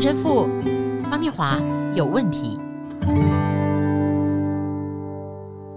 陈神父方念华有问题。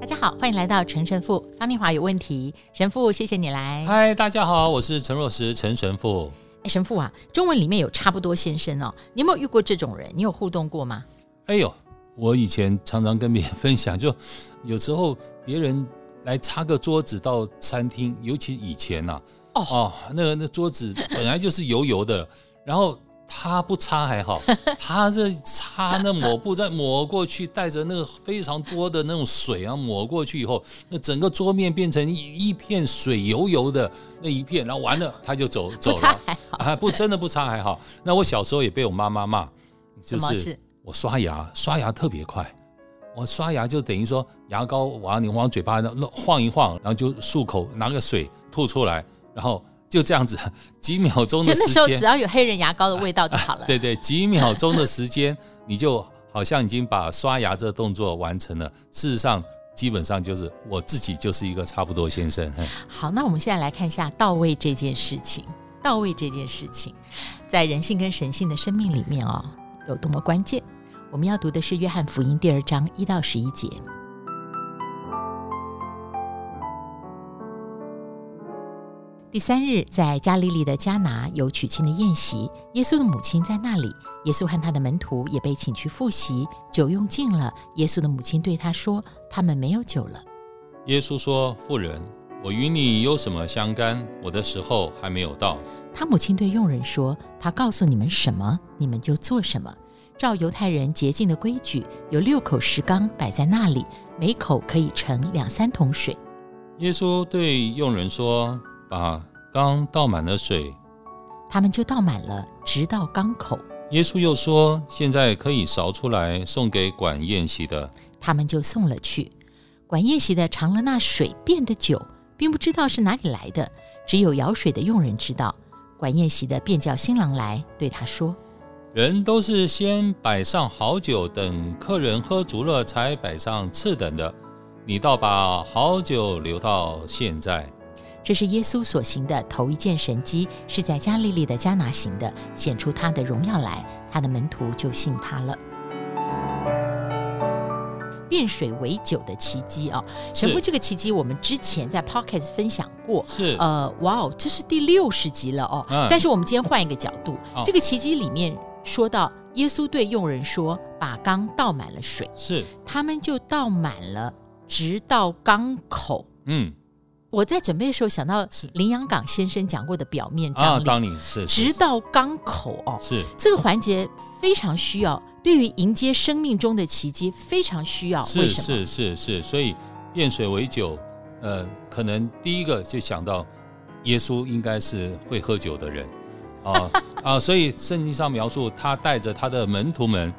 大家好，欢迎来到陈神父方念华有问题。神父，谢谢你来。嗨，大家好，我是陈若石陈神父。哎，神父啊，中文里面有差不多先生哦，你有没有遇过这种人？你有互动过吗？哎呦，我以前常常跟别人分享，就有时候别人来擦个桌子到餐厅，尤其以前呐、啊，哦哦，那个那桌子本来就是油油的，然后。他不擦还好，他这擦那抹布再抹过去，带着那个非常多的那种水啊，抹过去以后，那整个桌面变成一一片水油油的那一片，然后完了他就走走了，啊不真的不擦还好。那我小时候也被我妈妈骂，就是我刷牙刷牙特别快，我刷牙就等于说牙膏往你往嘴巴那晃一晃，然后就漱口拿个水吐出来，然后。就这样子，几秒钟的时间，那时候只要有黑人牙膏的味道就好了。对 对，几秒钟的时间，你就好像已经把刷牙这个动作完成了。事实上，基本上就是我自己就是一个差不多先生。好，那我们现在来看一下到位这件事情。到位这件事情，在人性跟神性的生命里面哦，有多么关键？我们要读的是约翰福音第二章一到十一节。第三日，在加利利的迦拿有娶亲的宴席，耶稣的母亲在那里。耶稣和他的门徒也被请去赴席，酒用尽了。耶稣的母亲对他说：“他们没有酒了。”耶稣说：“妇人，我与你有什么相干？我的时候还没有到。”他母亲对佣人说：“他告诉你们什么，你们就做什么。照犹太人洁净的规矩，有六口石缸摆在那里，每口可以盛两三桶水。”耶稣对佣人说。把缸倒满了水，他们就倒满了，直到缸口。耶稣又说：“现在可以勺出来，送给管宴席的。”他们就送了去。管宴席的尝了那水变的酒，并不知道是哪里来的，只有舀水的佣人知道。管宴席的便叫新郎来，对他说：“人都是先摆上好酒，等客人喝足了，才摆上次等的。你倒把好酒留到现在。”这是耶稣所行的头一件神迹，是在加利利的迦拿行的，显出他的荣耀来，他的门徒就信他了。变水为酒的奇迹啊！神父，这个奇迹我们之前在 Podcast 分享过，是呃，哇哦，这是第六十集了哦。嗯、但是我们今天换一个角度，哦、这个奇迹里面说到，耶稣对佣人说：“把缸倒满了水。”是，他们就倒满了，直到缸口。嗯。我在准备的时候想到林洋港先生讲过的表面张力，张力是直到缸口哦，是。这个环节非常需要，对于迎接生命中的奇迹非常需要。是是是是，所以变水为酒，呃，可能第一个就想到耶稣应该是会喝酒的人。啊 啊，所以圣经上描述他带着他的门徒们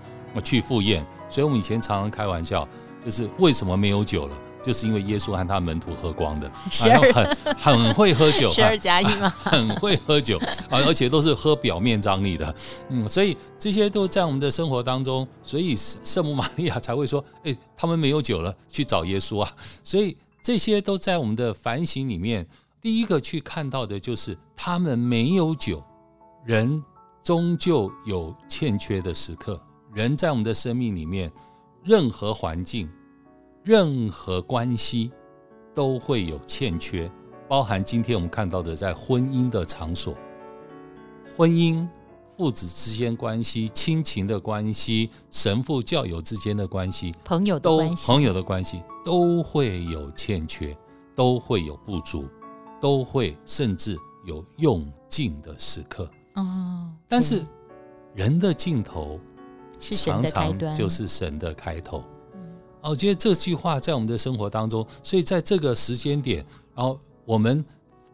去赴宴，所以我们以前常常开玩笑，就是为什么没有酒了？就是因为耶稣和他门徒喝光的，然后很很会喝酒，十二加一嘛，很会喝酒啊，而且都是喝表面张力的，嗯，所以这些都在我们的生活当中，所以圣母玛利亚才会说，哎，他们没有酒了，去找耶稣啊，所以这些都在我们的反省里面，第一个去看到的就是他们没有酒，人终究有欠缺的时刻，人在我们的生命里面，任何环境。任何关系都会有欠缺，包含今天我们看到的，在婚姻的场所，婚姻、父子之间关系、亲情的关系、神父教友之间的关系、朋友的关系、朋友的关系都会有欠缺，都会有不足，都会甚至有用尽的时刻。哦，但是人的尽头常常就是神的开头。我觉得这句话在我们的生活当中，所以在这个时间点，然后我们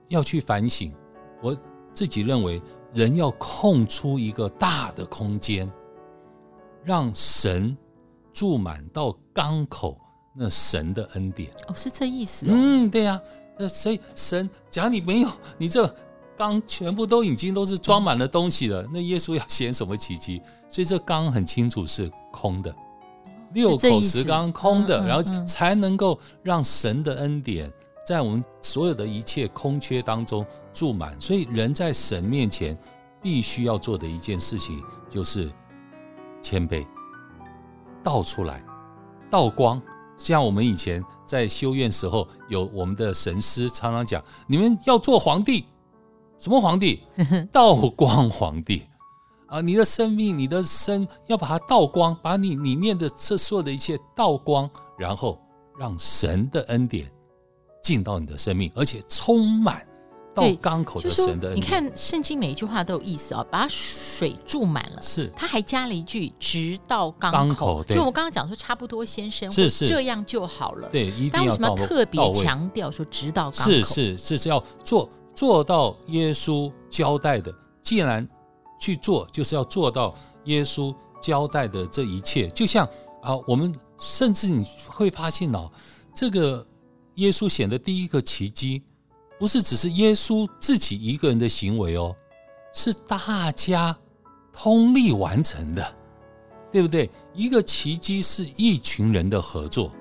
要去反省。我自己认为，人要空出一个大的空间，让神注满到缸口，那神的恩典。哦，是这意思哦。嗯，对呀。那所以神，假如你没有，你这缸全部都已经都是装满了东西了，那耶稣要 显什么奇迹？所以这缸很清楚是空的。六口石缸空的，然后才能够让神的恩典在我们所有的一切空缺当中注满。所以人在神面前必须要做的一件事情就是谦卑，倒出来，倒光。像我们以前在修院时候，有我们的神师常常讲：你们要做皇帝，什么皇帝？道光皇帝啊！你的生命，你的身，要把它倒光，把你里面的这所有的一切倒光，然后让神的恩典进到你的生命，而且充满。到缸口的神的恩典，你看圣经每一句话都有意思啊、哦，把水注满了，是，他还加了一句“直到缸口”，就我刚刚讲说差不多先生，是是这样就好了，对，一定要但为什么要特别强调说“直到缸口”？是是是是要做做到耶稣交代的，既然去做，就是要做到耶稣交代的这一切。就像啊，我们甚至你会发现哦，这个耶稣显的第一个奇迹。不是只是耶稣自己一个人的行为哦，是大家通力完成的，对不对？一个奇迹是一群人的合作，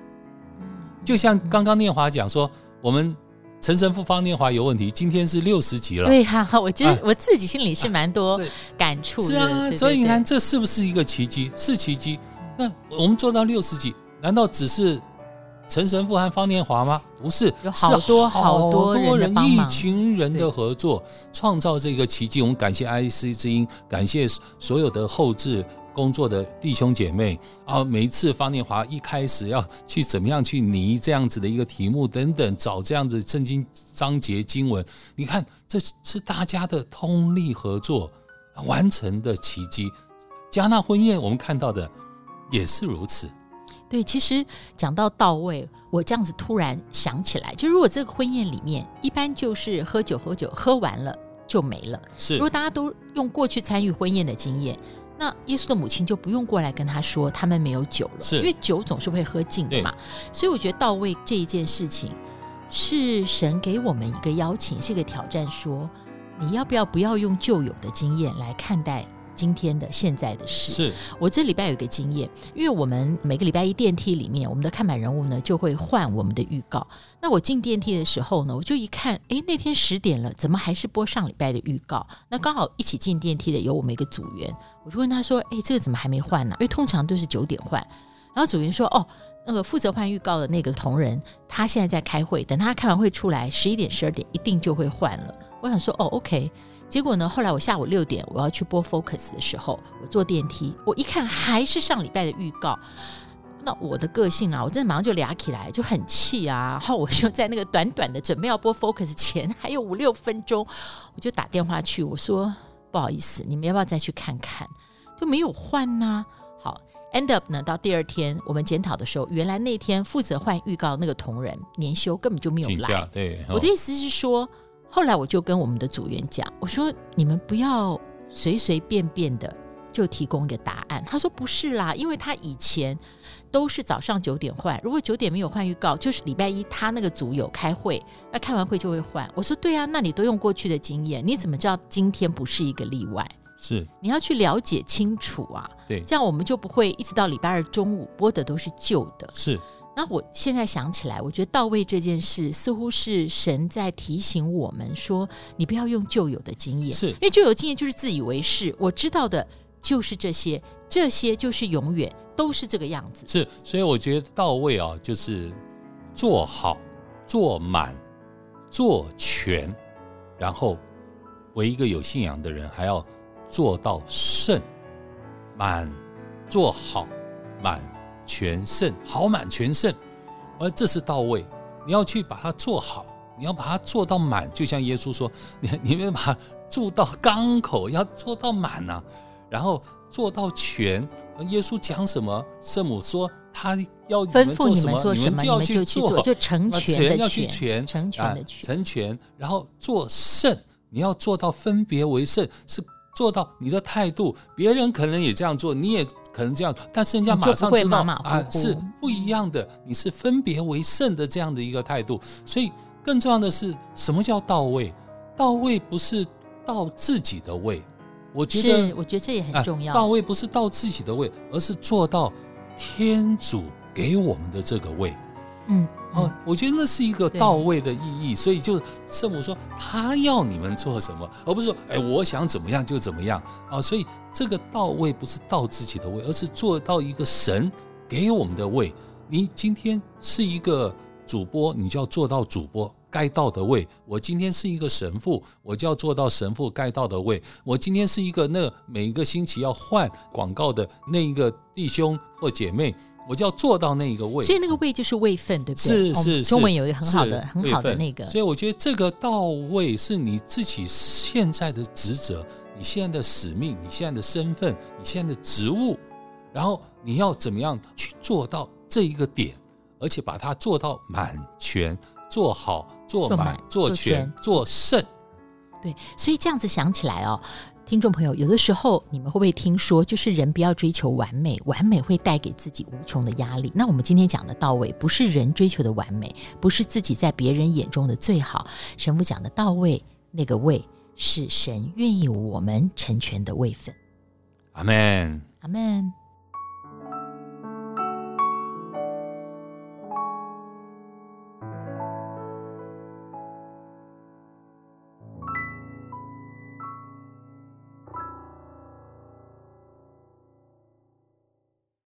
就像刚刚念华讲说，我们陈神父方念华有问题，今天是六十集了。对哈、啊，我觉得我自己心里是蛮多感触的。是啊，所以你看，这是不是一个奇迹？是奇迹。那我们做到六十集，难道只是？陈神父和方念华吗？不是，有好多好多人，一群人的合作，创造这个奇迹。我们感谢 IC 之音，感谢所有的后制工作的弟兄姐妹啊！每一次方念华一开始要去怎么样去拟这样子的一个题目等等，找这样子圣经章节经文，你看这是大家的通力合作完成的奇迹。加纳婚宴我们看到的也是如此。对，其实讲到到位，我这样子突然想起来，就如果这个婚宴里面，一般就是喝酒喝酒，喝完了就没了。是，如果大家都用过去参与婚宴的经验，那耶稣的母亲就不用过来跟他说他们没有酒了，是因为酒总是会喝尽的嘛。所以我觉得到位这一件事情，是神给我们一个邀请，是一个挑战，说你要不要不要用旧有的经验来看待。今天的现在的事，是我这礼拜有一个经验，因为我们每个礼拜一电梯里面，我们的看板人物呢就会换我们的预告。那我进电梯的时候呢，我就一看，哎，那天十点了，怎么还是播上礼拜的预告？那刚好一起进电梯的有我们一个组员，我就问他说，哎，这个怎么还没换呢？因为通常都是九点换。然后组员说，哦，那个负责换预告的那个同仁，他现在在开会，等他开完会出来，十一点、十二点一定就会换了。我想说，哦，OK。结果呢，后来我下午六点我要去播 Focus 的时候，我坐电梯，我一看还是上礼拜的预告。那我的个性啊，我真的马上就俩起来，就很气啊。然后我就在那个短短的准备要播 Focus 前，还有五六分钟，我就打电话去，我说不好意思，你们要不要再去看看？就没有换呐、啊。好，End up 呢，到第二天我们检讨的时候，原来那天负责换预告那个同仁年休根本就没有来。对，我的意思是说。后来我就跟我们的组员讲，我说你们不要随随便便的就提供一个答案。他说不是啦，因为他以前都是早上九点换，如果九点没有换预告，就是礼拜一他那个组有开会，那开完会就会换。我说对啊，那你都用过去的经验，你怎么知道今天不是一个例外？是你要去了解清楚啊，对，这样我们就不会一直到礼拜二中午播的都是旧的。是。那我现在想起来，我觉得到位这件事似乎是神在提醒我们说，你不要用旧有的经验，是因为旧有经验就是自以为是，我知道的就是这些，这些就是永远都是这个样子。是，所以我觉得到位啊，就是做好、做满、做全，然后为一个有信仰的人，还要做到圣、满、做好、满。全胜，好满全胜，而这是到位。你要去把它做好，你要把它做到满。就像耶稣说：“你你们把它做到缸口，要做到满呐、啊，然后做到全。”耶稣讲什么？圣母说：“他要你们做什么，你们就要去做，就成全要去全，成全的全，成全。然后做圣，你要做到分别为圣，是做到你的态度。别人可能也这样做，你也。”可能这样，但是人家马上知道啊，是不一样的。你是分别为圣的这样的一个态度，所以更重要的是，什么叫到位？到位不是到自己的位，我觉得，我觉得这也很重要。啊，到位不是到自己的位，而是做到天主给我们的这个位。嗯，哦，我觉得那是一个到位的意义，所以就圣母说他要你们做什么，而不是说哎，我想怎么样就怎么样啊。所以这个到位不是到自己的位，而是做到一个神给我们的位。你今天是一个主播，你就要做到主播该到的位；我今天是一个神父，我就要做到神父该到的位；我今天是一个那每一个星期要换广告的那一个弟兄或姐妹。我就要做到那一个位，所以那个位就是位分，对不对？是是是，中文有一个很好的很好的那个。所以我觉得这个到位是你自己现在的职责，你现在的使命，你现在的身份，你现在的职务，然后你要怎么样去做到这一个点，而且把它做到满全，做好，做满，做全，做圣。对，所以这样子想起来哦。听众朋友，有的时候你们会不会听说，就是人不要追求完美，完美会带给自己无穷的压力。那我们今天讲的到位，不是人追求的完美，不是自己在别人眼中的最好。神父讲的到位，那个位是神愿意我们成全的位分。阿门，阿门。